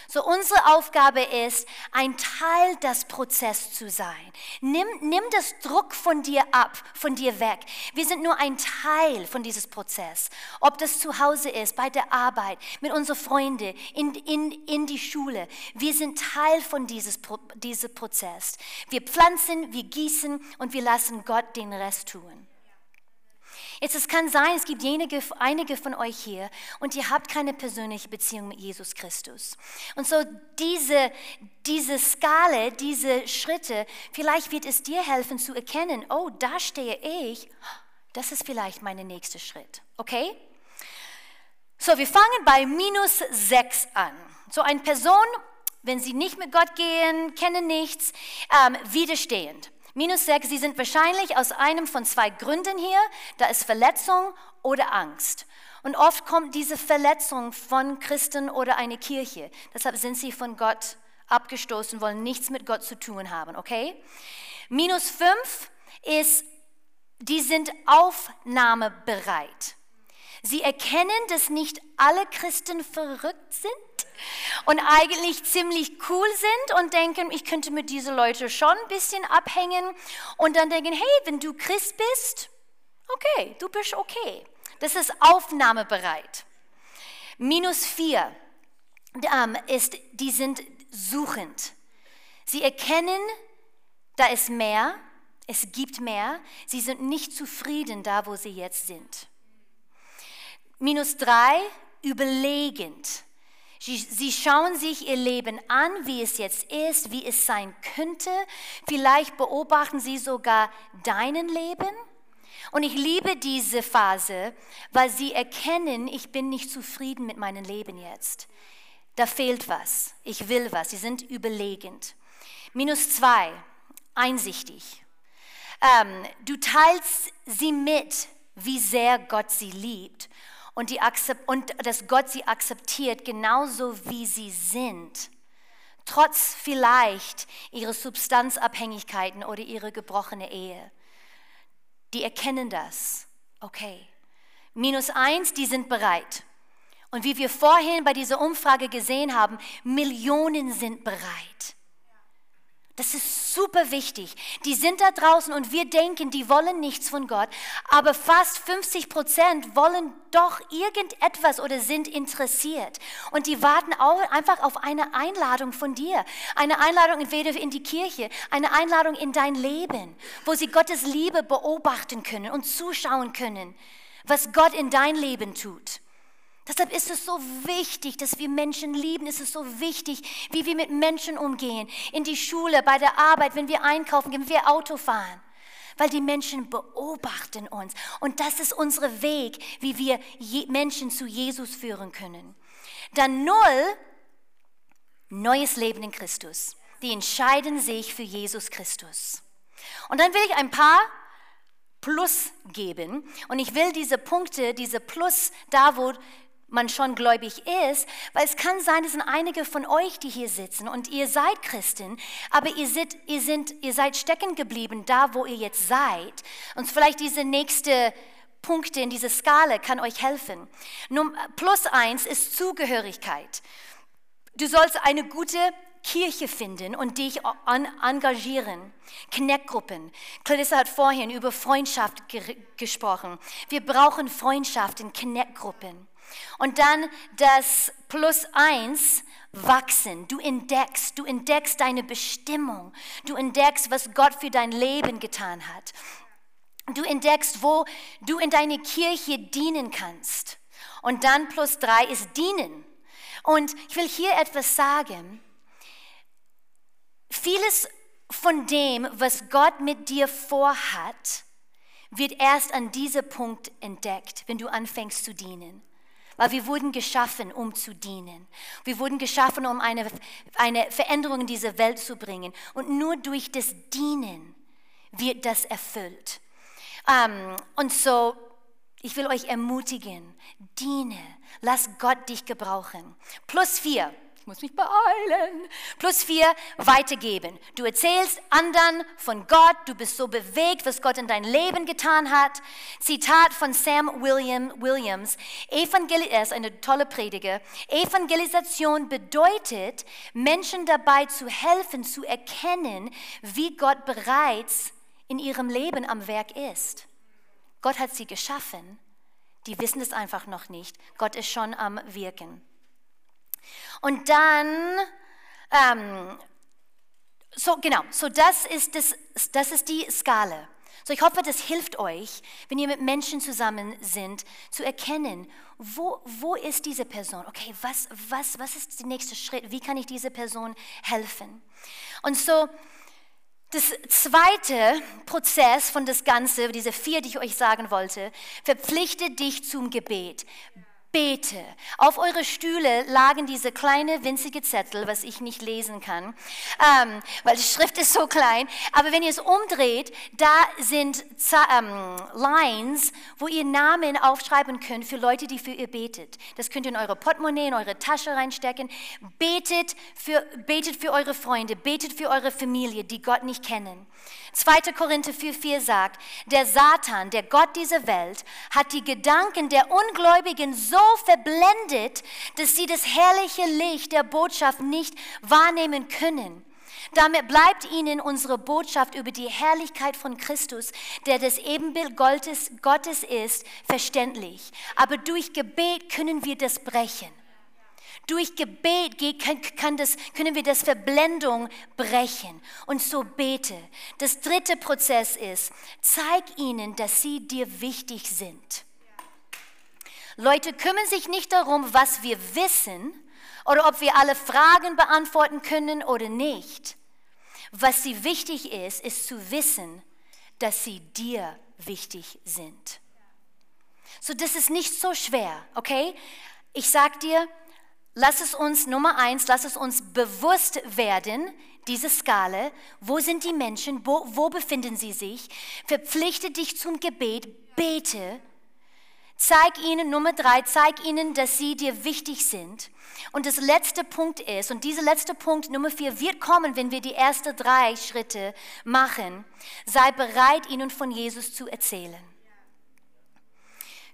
So unsere Aufgabe ist, ein Teil des Prozesses zu sein. Nimm, nimm das Druck von dir ab, von dir weg. Wir sind nur ein Teil von diesem Prozess. Ob das zu Hause ist, bei der Arbeit, mit unseren Freunden, in, in, in die Schule. Wir sind Teil von dieses, diesem Prozess. Wir pflanzen, wir gießen und wir lassen Gott den Rest tun. Jetzt, es kann sein, es gibt einige, einige von euch hier und ihr habt keine persönliche Beziehung mit Jesus Christus. Und so diese, diese Skala, diese Schritte, vielleicht wird es dir helfen zu erkennen, oh, da stehe ich, das ist vielleicht mein nächster Schritt. Okay? So, wir fangen bei minus 6 an. So eine Person, wenn sie nicht mit Gott gehen, kennen nichts, ähm, widerstehend. Minus 6, sie sind wahrscheinlich aus einem von zwei Gründen hier. Da ist Verletzung oder Angst. Und oft kommt diese Verletzung von Christen oder einer Kirche. Deshalb sind sie von Gott abgestoßen, wollen nichts mit Gott zu tun haben, okay? Minus 5 ist, die sind aufnahmebereit. Sie erkennen, dass nicht alle Christen verrückt sind und eigentlich ziemlich cool sind und denken, ich könnte mit diesen Leuten schon ein bisschen abhängen und dann denken, hey, wenn du Christ bist, okay, du bist okay. Das ist aufnahmebereit. Minus vier ähm, ist, die sind suchend. Sie erkennen, da ist mehr, es gibt mehr. Sie sind nicht zufrieden da, wo sie jetzt sind. Minus drei, überlegend. Sie schauen sich ihr Leben an, wie es jetzt ist, wie es sein könnte. Vielleicht beobachten sie sogar deinen Leben. Und ich liebe diese Phase, weil sie erkennen, ich bin nicht zufrieden mit meinem Leben jetzt. da fehlt was. Ich will was. Sie sind überlegend. Minus zwei, einsichtig. Ähm, du teilst sie mit, wie sehr Gott sie liebt und, die, und dass Gott sie akzeptiert, genauso wie sie sind. Trotz vielleicht ihrer Substanzabhängigkeiten oder ihrer gebrochenen Ehe. Die erkennen das. Okay. Minus eins, die sind bereit. Und wie wir vorhin bei dieser Umfrage gesehen haben, Millionen sind bereit. Das ist super wichtig. Die sind da draußen und wir denken, die wollen nichts von Gott, aber fast 50 Prozent wollen doch irgendetwas oder sind interessiert. Und die warten auch einfach auf eine Einladung von dir. Eine Einladung entweder in die Kirche, eine Einladung in dein Leben, wo sie Gottes Liebe beobachten können und zuschauen können, was Gott in dein Leben tut. Deshalb ist es so wichtig, dass wir Menschen lieben. Es ist so wichtig, wie wir mit Menschen umgehen. In die Schule, bei der Arbeit, wenn wir einkaufen wenn wir Auto fahren. Weil die Menschen beobachten uns. Und das ist unser Weg, wie wir Menschen zu Jesus führen können. Dann null, neues Leben in Christus. Die entscheiden sich für Jesus Christus. Und dann will ich ein paar Plus geben. Und ich will diese Punkte, diese Plus, da wo man schon gläubig ist, weil es kann sein, es sind einige von euch, die hier sitzen und ihr seid Christen, aber ihr seid, ihr, sind, ihr seid stecken geblieben da, wo ihr jetzt seid. Und vielleicht diese nächste Punkte in dieser Skala kann euch helfen. Plus eins ist Zugehörigkeit. Du sollst eine gute Kirche finden und dich engagieren. Kneckgruppen. Clarissa hat vorhin über Freundschaft ge gesprochen. Wir brauchen Freundschaft in Kneckgruppen. Und dann das Plus eins, wachsen. Du entdeckst, du entdeckst deine Bestimmung. Du entdeckst, was Gott für dein Leben getan hat. Du entdeckst, wo du in deine Kirche dienen kannst. Und dann plus drei ist dienen. Und ich will hier etwas sagen. Vieles von dem, was Gott mit dir vorhat, wird erst an diesem Punkt entdeckt, wenn du anfängst zu dienen. Weil wir wurden geschaffen, um zu dienen. Wir wurden geschaffen, um eine, eine Veränderung in diese Welt zu bringen. Und nur durch das Dienen wird das erfüllt. Um, und so, ich will euch ermutigen, diene, lass Gott dich gebrauchen. Plus vier, ich muss mich beeilen. Plus vier, weitergeben. Du erzählst anderen von Gott, du bist so bewegt, was Gott in dein Leben getan hat. Zitat von Sam William, Williams, Evangel er ist eine tolle Prediger. Evangelisation bedeutet, Menschen dabei zu helfen, zu erkennen, wie Gott bereits in ihrem Leben am Werk ist. Gott hat sie geschaffen. Die wissen es einfach noch nicht. Gott ist schon am Wirken. Und dann, ähm, so genau, so das ist, das, das ist die Skala. So ich hoffe, das hilft euch, wenn ihr mit Menschen zusammen sind, zu erkennen, wo, wo ist diese Person? Okay, was, was, was ist der nächste Schritt? Wie kann ich dieser Person helfen? Und so, das zweite Prozess von das Ganze, diese vier, die ich euch sagen wollte, verpflichte dich zum Gebet bete. Auf eure Stühle lagen diese kleine winzige Zettel, was ich nicht lesen kann, ähm, weil die Schrift ist so klein. Aber wenn ihr es umdreht, da sind ähm, Lines, wo ihr Namen aufschreiben könnt für Leute, die für ihr betet. Das könnt ihr in eure Portemonnaie, in eure Tasche reinstecken. Betet für, betet für eure Freunde, betet für eure Familie, die Gott nicht kennen. 2. Korinther 4,4 sagt, der Satan, der Gott dieser Welt, hat die Gedanken der Ungläubigen so verblendet, dass sie das herrliche Licht der Botschaft nicht wahrnehmen können. Damit bleibt ihnen unsere Botschaft über die Herrlichkeit von Christus, der das Ebenbild Gottes, Gottes ist, verständlich. Aber durch Gebet können wir das brechen. Durch Gebet kann das, können wir das Verblendung brechen. Und so bete. Das dritte Prozess ist, zeig ihnen, dass sie dir wichtig sind. Leute kümmern sich nicht darum, was wir wissen oder ob wir alle Fragen beantworten können oder nicht. Was sie wichtig ist, ist zu wissen, dass sie dir wichtig sind. So, das ist nicht so schwer, okay? Ich sag dir, lass es uns, Nummer eins, lass es uns bewusst werden, diese Skala, wo sind die Menschen, wo, wo befinden sie sich, verpflichte dich zum Gebet, bete, zeig ihnen, Nummer drei, zeig ihnen, dass sie dir wichtig sind. Und das letzte Punkt ist, und dieser letzte Punkt, Nummer vier, wird kommen, wenn wir die ersten drei Schritte machen. Sei bereit, ihnen von Jesus zu erzählen.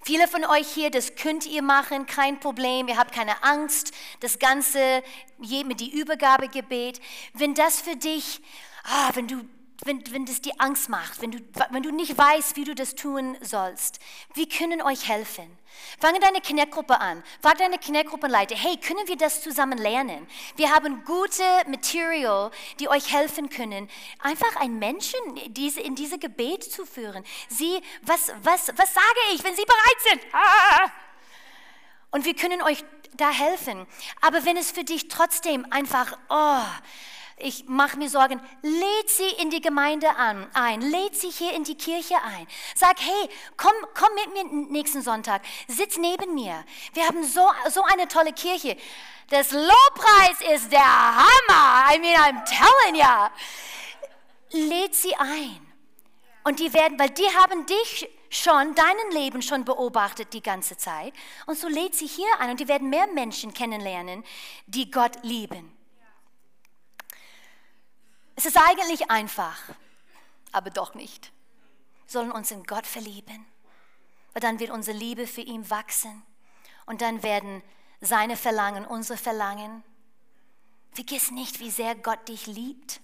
Viele von euch hier, das könnt ihr machen, kein Problem, ihr habt keine Angst, das Ganze mit die Übergabegebet. Wenn das für dich, ah, wenn du wenn, wenn das dir Angst macht, wenn du, wenn du nicht weißt, wie du das tun sollst, wir können euch helfen. Fange deine Kneckgruppe an. Frag deine Kneckgruppenleiter, hey, können wir das zusammen lernen? Wir haben gute Material, die euch helfen können, einfach einen Menschen diese, in diese Gebet zu führen. Sie, was, was, was sage ich, wenn sie bereit sind? Ah! Und wir können euch da helfen. Aber wenn es für dich trotzdem einfach, oh, ich mache mir Sorgen, lädt sie in die Gemeinde an, ein, lädt sie hier in die Kirche ein. Sag, hey, komm, komm mit mir nächsten Sonntag, sitz neben mir. Wir haben so, so eine tolle Kirche. Das Lobpreis ist der Hammer. I mean, I'm telling ya. Lädt sie ein. Und die werden, weil die haben dich schon, deinen Leben schon beobachtet die ganze Zeit. Und so lädt sie hier ein und die werden mehr Menschen kennenlernen, die Gott lieben. Es ist eigentlich einfach, aber doch nicht. Wir sollen uns in Gott verlieben, weil dann wird unsere Liebe für ihn wachsen und dann werden seine Verlangen unsere Verlangen. Vergiss nicht, wie sehr Gott dich liebt.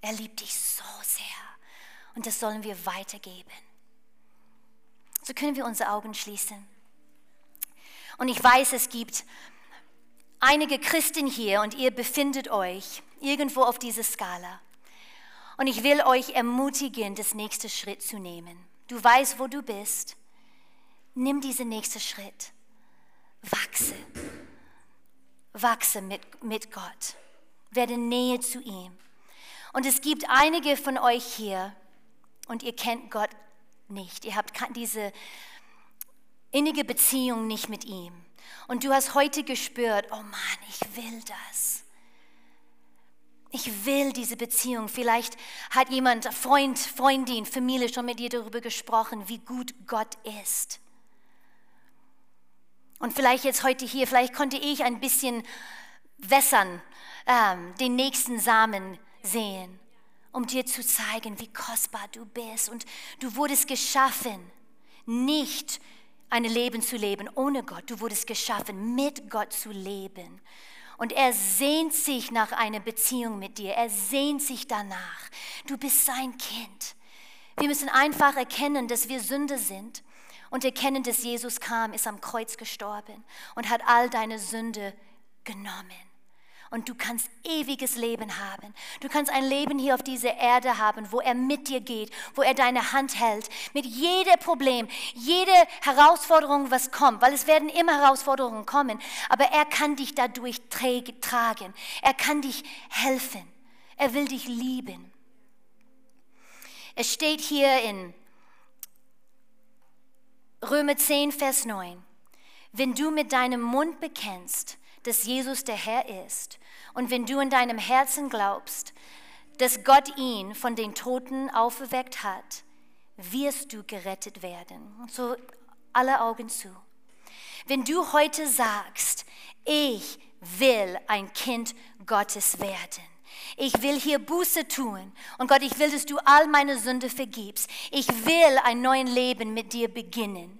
Er liebt dich so sehr und das sollen wir weitergeben. So können wir unsere Augen schließen. Und ich weiß, es gibt einige Christen hier und ihr befindet euch irgendwo auf dieser Skala. Und ich will euch ermutigen, das nächste Schritt zu nehmen. Du weißt, wo du bist. Nimm diesen nächsten Schritt. Wachse. Wachse mit, mit Gott. Werde Nähe zu ihm. Und es gibt einige von euch hier und ihr kennt Gott nicht. Ihr habt diese innige Beziehung nicht mit ihm. Und du hast heute gespürt, oh Mann, ich will das. Ich will diese Beziehung. Vielleicht hat jemand, Freund, Freundin, Familie schon mit dir darüber gesprochen, wie gut Gott ist. Und vielleicht jetzt heute hier, vielleicht konnte ich ein bisschen wässern, ähm, den nächsten Samen sehen, um dir zu zeigen, wie kostbar du bist. Und du wurdest geschaffen, nicht ein Leben zu leben ohne Gott. Du wurdest geschaffen, mit Gott zu leben. Und er sehnt sich nach einer Beziehung mit dir. Er sehnt sich danach. Du bist sein Kind. Wir müssen einfach erkennen, dass wir Sünde sind und erkennen, dass Jesus kam, ist am Kreuz gestorben und hat all deine Sünde genommen und du kannst ewiges Leben haben. Du kannst ein Leben hier auf dieser Erde haben, wo er mit dir geht, wo er deine Hand hält, mit jedem Problem, jede Herausforderung, was kommt, weil es werden immer Herausforderungen kommen, aber er kann dich dadurch tragen. Er kann dich helfen. Er will dich lieben. Es steht hier in Römer 10, Vers 9. Wenn du mit deinem Mund bekennst, dass Jesus der Herr ist. Und wenn du in deinem Herzen glaubst, dass Gott ihn von den Toten auferweckt hat, wirst du gerettet werden. So alle Augen zu. Wenn du heute sagst, ich will ein Kind Gottes werden. Ich will hier Buße tun. Und Gott, ich will, dass du all meine Sünde vergibst. Ich will ein neues Leben mit dir beginnen.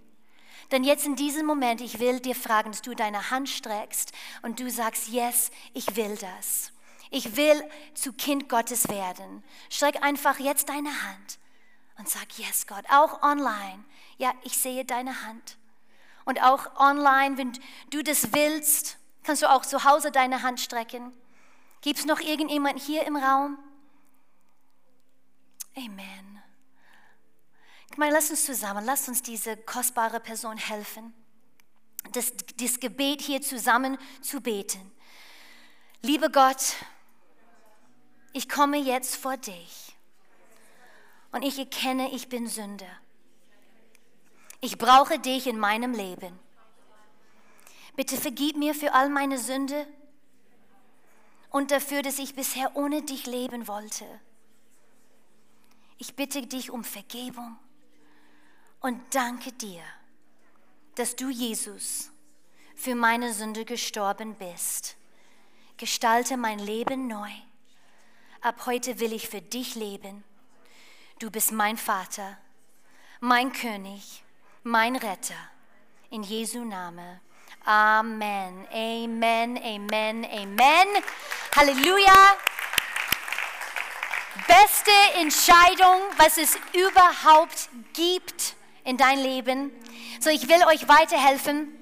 Denn jetzt in diesem Moment, ich will dir fragen, dass du deine Hand streckst und du sagst, yes, ich will das. Ich will zu Kind Gottes werden. Streck einfach jetzt deine Hand und sag, yes, Gott. Auch online. Ja, ich sehe deine Hand. Und auch online, wenn du das willst, kannst du auch zu Hause deine Hand strecken. Gibt es noch irgendjemand hier im Raum? Amen. Ich meine, lass uns zusammen, lass uns diese kostbare Person helfen, das, das Gebet hier zusammen zu beten. Lieber Gott, ich komme jetzt vor dich und ich erkenne, ich bin Sünder. Ich brauche dich in meinem Leben. Bitte vergib mir für all meine Sünde und dafür, dass ich bisher ohne dich leben wollte. Ich bitte dich um Vergebung und danke dir, dass du, Jesus, für meine Sünde gestorben bist. Gestalte mein Leben neu. Ab heute will ich für dich leben. Du bist mein Vater, mein König, mein Retter. In Jesu Name. Amen. Amen. Amen. Amen. Halleluja. Beste Entscheidung, was es überhaupt gibt in dein Leben. So, ich will euch weiterhelfen.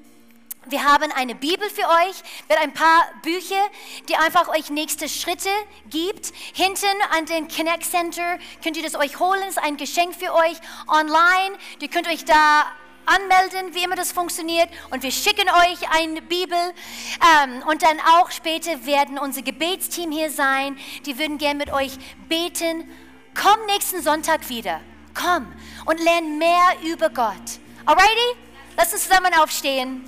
Wir haben eine Bibel für euch mit ein paar Bücher, die einfach euch nächste Schritte gibt. Hinten an den Connect Center könnt ihr das euch holen. Es ist ein Geschenk für euch online. Ihr könnt euch da anmelden, wie immer das funktioniert. Und wir schicken euch eine Bibel. Ähm, und dann auch später werden unser Gebetsteam hier sein. Die würden gerne mit euch beten. Komm nächsten Sonntag wieder. Komm und lern mehr über Gott. Alrighty? Lass uns zusammen aufstehen.